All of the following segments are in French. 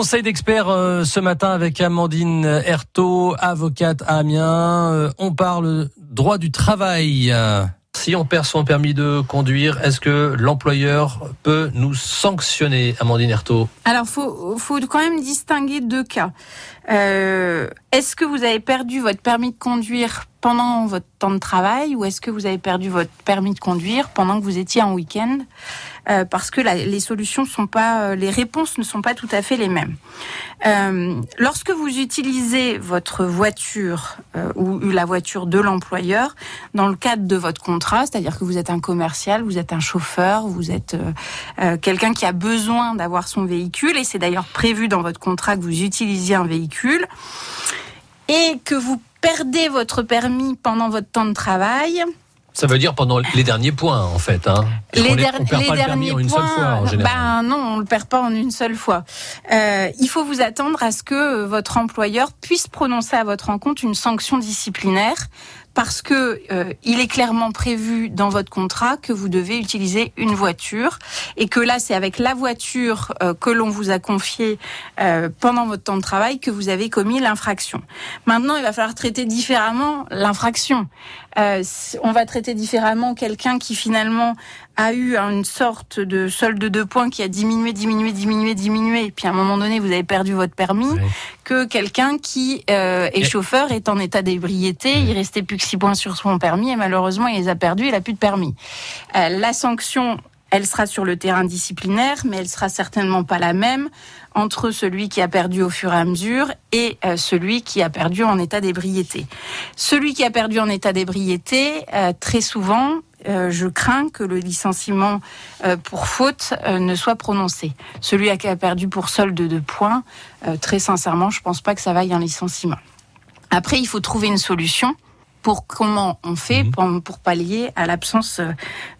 Conseil d'experts euh, ce matin avec Amandine Ertaud, avocate à Amiens. Euh, on parle droit du travail. Si on perd son permis de conduire, est-ce que l'employeur peut nous sanctionner, Amandine Ertaud Alors, faut, faut quand même distinguer deux cas. Euh, est-ce que vous avez perdu votre permis de conduire pendant votre temps de travail ou est-ce que vous avez perdu votre permis de conduire pendant que vous étiez en week-end? Euh, Parce que les solutions sont pas, euh, les réponses ne sont pas tout à fait les mêmes. Euh, lorsque vous utilisez votre voiture ou la voiture de l'employeur dans le cadre de votre contrat, c'est-à-dire que vous êtes un commercial, vous êtes un chauffeur, vous êtes quelqu'un qui a besoin d'avoir son véhicule et c'est d'ailleurs prévu dans votre contrat que vous utilisiez un véhicule et que vous perdez votre permis pendant votre temps de travail. Ça veut dire pendant les derniers points, en fait. Hein. Les, der on perd les pas derniers le en une points, seule fois, en général. Ben non, on le perd pas en une seule fois. Euh, il faut vous attendre à ce que votre employeur puisse prononcer à votre encontre une sanction disciplinaire parce que euh, il est clairement prévu dans votre contrat que vous devez utiliser une voiture et que là c'est avec la voiture euh, que l'on vous a confiée euh, pendant votre temps de travail que vous avez commis l'infraction. Maintenant, il va falloir traiter différemment l'infraction. Euh, on va traiter différemment quelqu'un qui finalement a eu une sorte de solde de points qui a diminué, diminué, diminué, diminué, et puis à un moment donné, vous avez perdu votre permis, oui. que quelqu'un qui euh, est chauffeur, est en état d'ébriété, oui. il restait plus que 6 points sur son permis, et malheureusement, il les a perdus, il a plus de permis. Euh, la sanction elle sera sur le terrain disciplinaire, mais elle sera certainement pas la même entre celui qui a perdu au fur et à mesure et euh, celui qui a perdu en état d'ébriété. Celui qui a perdu en état d'ébriété, euh, très souvent, je crains que le licenciement pour faute ne soit prononcé. Celui qui a perdu pour solde de points, très sincèrement, je pense pas que ça vaille un licenciement. Après, il faut trouver une solution pour comment on fait Mhm. pour, pour pallier à l'absence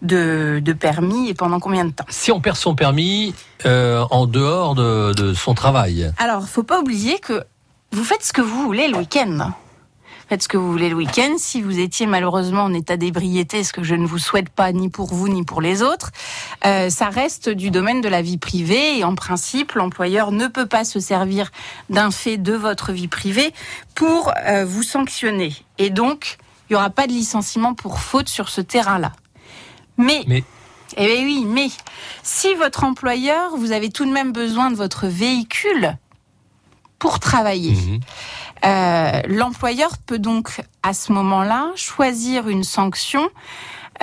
de, de permis et pendant combien de temps? Si on perd son permis euh, en dehors de, de son travail, Alors, faut pas oublier que vous faites ce que vous voulez le week-end. Faites ce que vous voulez le week-end. Si vous étiez malheureusement en état d'ébriété, ce que je ne vous souhaite pas ni pour vous ni pour les autres, euh, ça reste du domaine de la vie privée et en principe, l'employeur ne peut pas se servir d'un fait de votre vie privée pour euh, vous sanctionner. Et donc, il n'y aura pas de licenciement pour faute sur ce terrain-là. Mais, mais eh bien oui, mais si votre employeur, vous avez tout de même besoin de votre véhicule pour travailler. Mhm. Euh, L'employeur peut donc à ce moment-là choisir une sanction,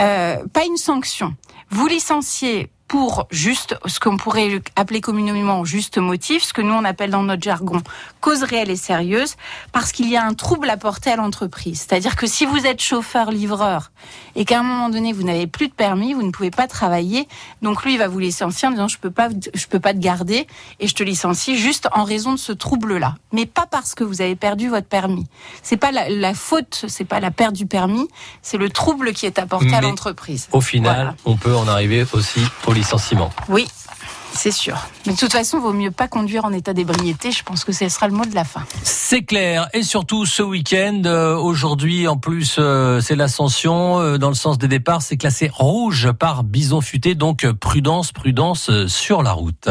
euh, pas une sanction. Vous licenciez pour juste ce qu'on pourrait appeler communément juste motif, ce que nous on appelle dans notre jargon cause réelle et sérieuse, parce qu'il y a un trouble apporté à l'entreprise. C'est-à-dire que si vous êtes chauffeur-livreur et qu'à un moment donné vous n'avez plus de permis, vous ne pouvez pas travailler, donc lui il va vous licencier en disant je peux pas, je peux pas te garder et je te licencie juste en raison de ce trouble-là, mais pas parce que vous avez perdu votre permis. C'est pas la, la faute, c'est pas la perte du permis, c'est le trouble qui est apporté Mais à l'entreprise. au final, Voilà. on peut en arriver aussi au licenciement. Oui, c'est sûr. Mais de toute façon, vaut mieux pas conduire en état d'ébriété. Je pense que ce sera le mot de la fin. C'est clair. Et surtout ce week-end, euh, aujourd'hui, en plus, euh, c'est l'ascension. euh, dans le sens des départs, c'est classé rouge par bison futé. Donc, prudence, prudence sur la route.